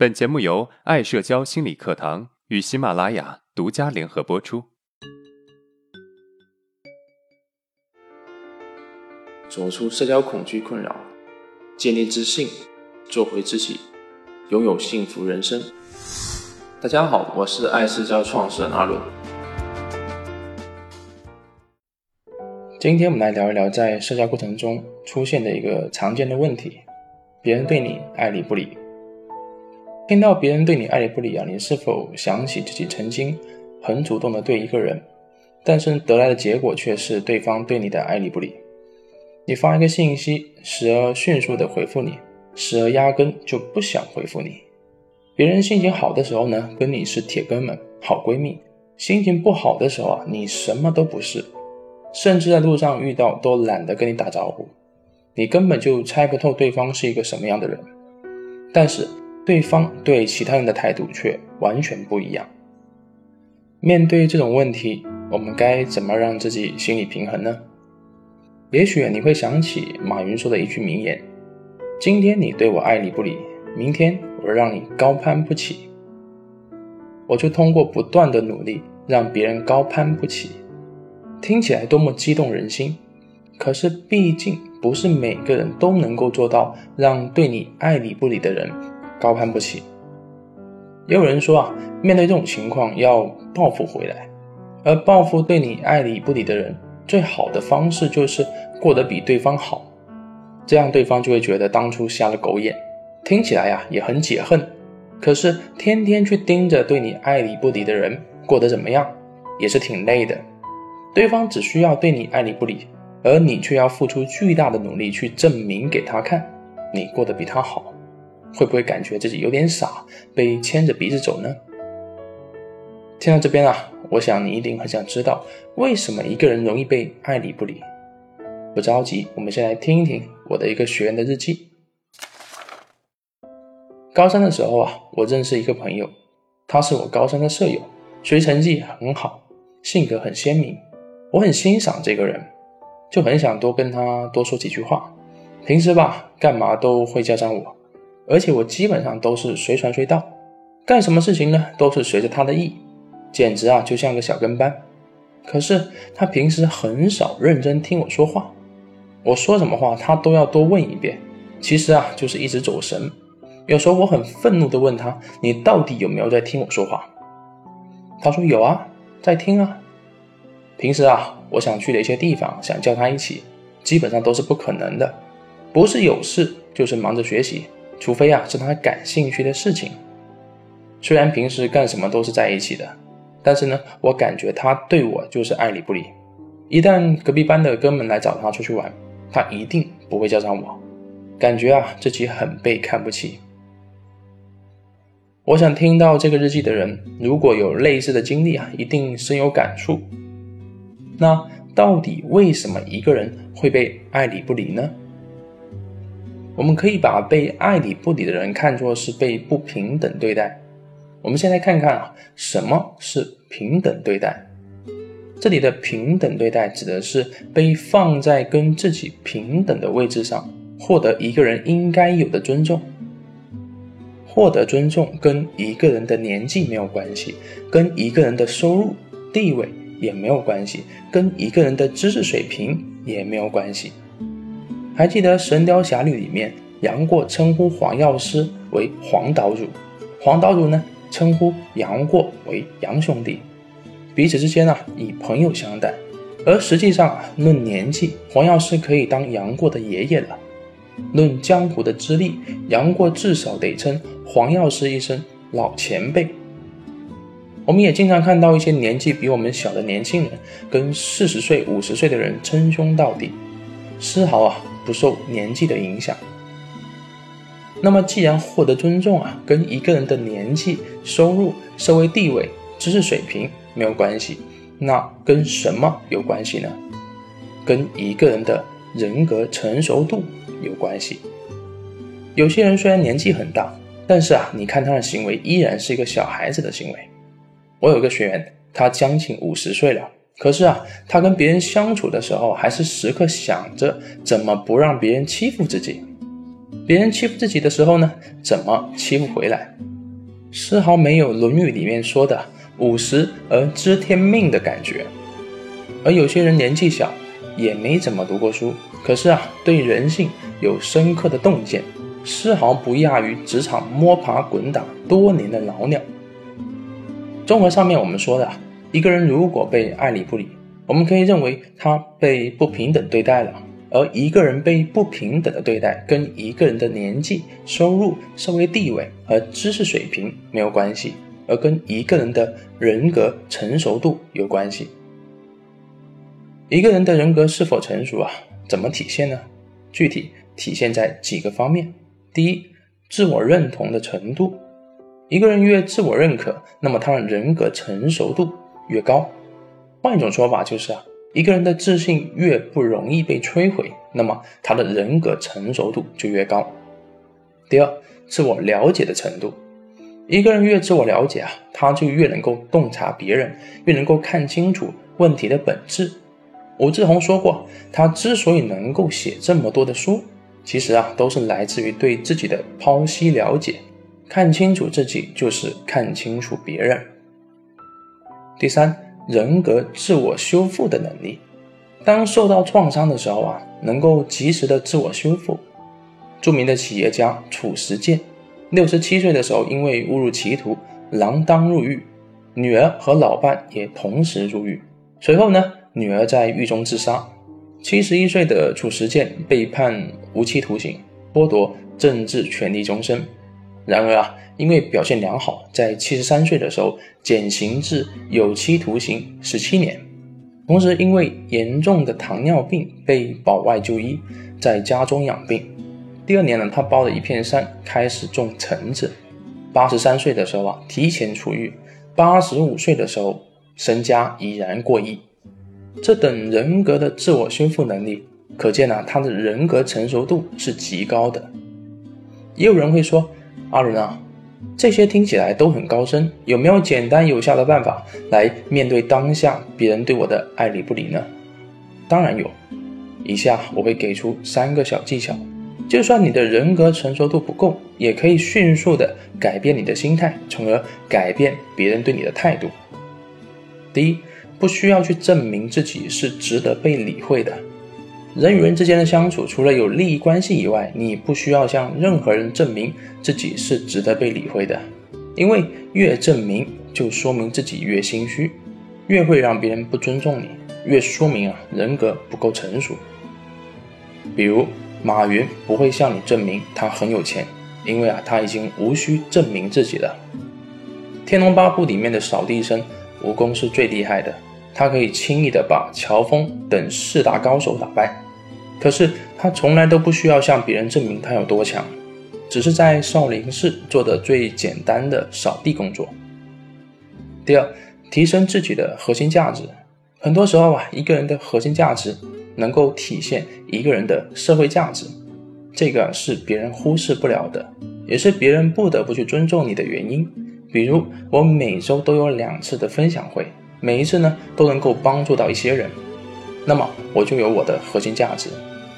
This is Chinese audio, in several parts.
本节目由爱社交心理课堂与喜马拉雅独家联合播出。走出社交恐惧困扰，建立自信，做回自己，拥有幸福人生。大家好，我是爱社交创始人阿伦。今天我们来聊一聊在社交过程中出现的一个常见的问题：别人对你爱理不理。听到别人对你爱理不理啊，你是否想起自己曾经很主动的对一个人，但是得来的结果却是对方对你的爱理不理？你发一个信息，时而迅速的回复你，时而压根就不想回复你。别人心情好的时候呢，跟你是铁哥们、好闺蜜；心情不好的时候啊，你什么都不是。甚至在路上遇到都懒得跟你打招呼，你根本就猜不透对方是一个什么样的人。但是对方对其他人的态度却完全不一样。面对这种问题，我们该怎么让自己心理平衡呢？也许你会想起马云说的一句名言：“今天你对我爱理不理，明天我让你高攀不起。”我就通过不断的努力，让别人高攀不起。听起来多么激动人心，可是毕竟不是每个人都能够做到让对你爱理不理的人高攀不起。也有人说啊，面对这种情况要报复回来，而报复对你爱理不理的人，最好的方式就是过得比对方好，这样对方就会觉得当初瞎了狗眼。听起来呀也很解恨，可是天天去盯着对你爱理不理的人过得怎么样，也是挺累的。对方只需要对你爱理不理，而你却要付出巨大的努力去证明给他看，你过得比他好，会不会感觉自己有点傻，被牵着鼻子走呢？听到这边啊，我想你一定很想知道，为什么一个人容易被爱理不理？不着急，我们先来听一听我的一个学员的日记。高三的时候啊，我认识一个朋友，他是我高三的舍友，学习成绩很好，性格很鲜明。我很欣赏这个人，就很想多跟他多说几句话。平时吧，干嘛都会叫上我，而且我基本上都是随传随到，干什么事情呢，都是随着他的意，简直啊就像个小跟班。可是他平时很少认真听我说话，我说什么话他都要多问一遍。其实啊，就是一直走神。有时候我很愤怒地问他：“你到底有没有在听我说话？”他说：“有啊，在听啊。”平时啊，我想去的一些地方，想叫他一起，基本上都是不可能的。不是有事，就是忙着学习，除非啊是他感兴趣的事情。虽然平时干什么都是在一起的，但是呢，我感觉他对我就是爱理不理。一旦隔壁班的哥们来找他出去玩，他一定不会叫上我，感觉啊自己很被看不起。我想听到这个日记的人，如果有类似的经历啊，一定深有感触。那到底为什么一个人会被爱理不理呢？我们可以把被爱理不理的人看作是被不平等对待。我们先来看看啊，什么是平等对待？这里的平等对待指的是被放在跟自己平等的位置上，获得一个人应该有的尊重。获得尊重跟一个人的年纪没有关系，跟一个人的收入地位。也没有关系，跟一个人的知识水平也没有关系。还记得《神雕侠侣》里面，杨过称呼黄药师为黄岛主，黄岛主呢称呼杨过为杨兄弟，彼此之间啊以朋友相待。而实际上，论年纪，黄药师可以当杨过的爷爷了；论江湖的资历，杨过至少得称黄药师一声老前辈。我们也经常看到一些年纪比我们小的年轻人跟四十岁、五十岁的人称兄道弟，丝毫啊不受年纪的影响。那么，既然获得尊重啊跟一个人的年纪、收入、社会地位、知识水平没有关系，那跟什么有关系呢？跟一个人的人格成熟度有关系。有些人虽然年纪很大，但是啊，你看他的行为依然是一个小孩子的行为。我有个学员，他将近五十岁了，可是啊，他跟别人相处的时候，还是时刻想着怎么不让别人欺负自己。别人欺负自己的时候呢，怎么欺负回来？丝毫没有《论语》里面说的“五十而知天命”的感觉。而有些人年纪小，也没怎么读过书，可是啊，对人性有深刻的洞见，丝毫不亚于职场摸爬滚打多年的老鸟。综合上面我们说的，一个人如果被爱理不理，我们可以认为他被不平等对待了。而一个人被不平等的对待，跟一个人的年纪、收入、社会地位和知识水平没有关系，而跟一个人的人格成熟度有关系。一个人的人格是否成熟啊？怎么体现呢？具体体现在几个方面。第一，自我认同的程度。一个人越自我认可，那么他的人格成熟度越高。换一种说法就是啊，一个人的自信越不容易被摧毁，那么他的人格成熟度就越高。第二，自我了解的程度。一个人越自我了解啊，他就越能够洞察别人，越能够看清楚问题的本质。武志红说过，他之所以能够写这么多的书，其实啊，都是来自于对自己的剖析了解。看清楚自己，就是看清楚别人。第三，人格自我修复的能力。当受到创伤的时候啊，能够及时的自我修复。著名的企业家褚时健，六十七岁的时候，因为误入歧途，锒铛入狱，女儿和老伴也同时入狱。随后呢？女儿在狱中自杀，七十一岁的褚时健被判无期徒刑，剥夺政治权利终身。然而啊，因为表现良好，在七十三岁的时候减刑至有期徒刑十七年。同时，因为严重的糖尿病被保外就医，在家中养病。第二年呢，他包了一片山，开始种橙子。八十三岁的时候啊，提前出狱。八十五岁的时候，身家已然过亿。这等人格的自我修复能力，可见呢，他的人格成熟度是极高的。也有人会说：“阿伦啊，这些听起来都很高深，有没有简单有效的办法来面对当下别人对我的爱理不理呢？”当然有，以下我会给出三个小技巧，就算你的人格成熟度不够，也可以迅速的改变你的心态，从而改变别人对你的态度。第一。不需要去证明自己是值得被理会的。人与人之间的相处，除了有利益关系以外，你不需要向任何人证明自己是值得被理会的。因为越证明，就说明自己越心虚，越会让别人不尊重你，越说明啊人格不够成熟。比如马云不会向你证明他很有钱，因为啊他已经无需证明自己了。《天龙八部》里面的扫地僧，武功是最厉害的。他可以轻易的把乔峰等四大高手打败，可是他从来都不需要向别人证明他有多强，只是在少林寺做的最简单的扫地工作。第二，提升自己的核心价值。很多时候啊，一个人的核心价值能够体现一个人的社会价值，这个是别人忽视不了的，也是别人不得不去尊重你的原因。比如，我每周都有两次的分享会。每一次呢，都能够帮助到一些人，那么我就有我的核心价值。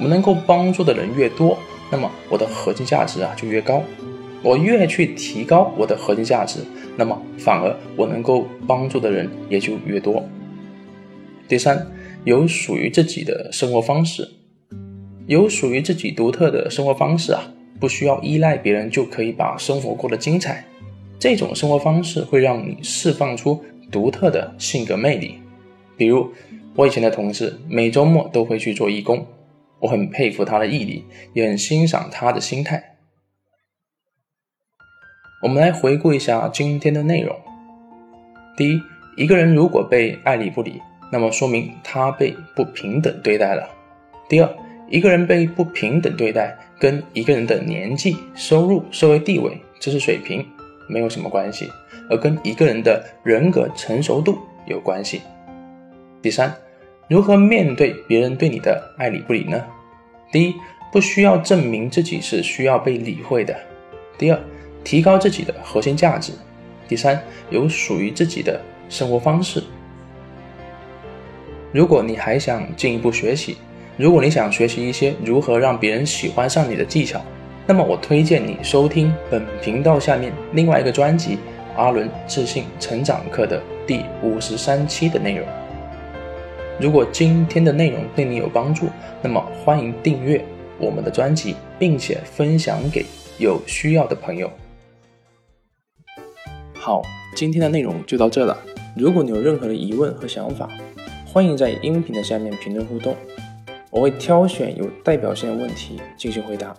我能够帮助的人越多，那么我的核心价值啊就越高。我越去提高我的核心价值，那么反而我能够帮助的人也就越多。第三，有属于自己的生活方式，有属于自己独特的生活方式啊，不需要依赖别人就可以把生活过得精彩。这种生活方式会让你释放出。独特的性格魅力，比如我以前的同事，每周末都会去做义工，我很佩服他的毅力，也很欣赏他的心态。我们来回顾一下今天的内容：第一，一个人如果被爱理不理，那么说明他被不平等对待了；第二，一个人被不平等对待，跟一个人的年纪、收入、社会地位、知识水平。没有什么关系，而跟一个人的人格成熟度有关系。第三，如何面对别人对你的爱理不理呢？第一，不需要证明自己是需要被理会的；第二，提高自己的核心价值；第三，有属于自己的生活方式。如果你还想进一步学习，如果你想学习一些如何让别人喜欢上你的技巧，那么我推荐你收听本频道下面另外一个专辑《阿伦自信成长课》的第五十三期的内容。如果今天的内容对你有帮助，那么欢迎订阅我们的专辑，并且分享给有需要的朋友。好，今天的内容就到这了。如果你有任何的疑问和想法，欢迎在音频的下面评论互动，我会挑选有代表性的问题进行回答。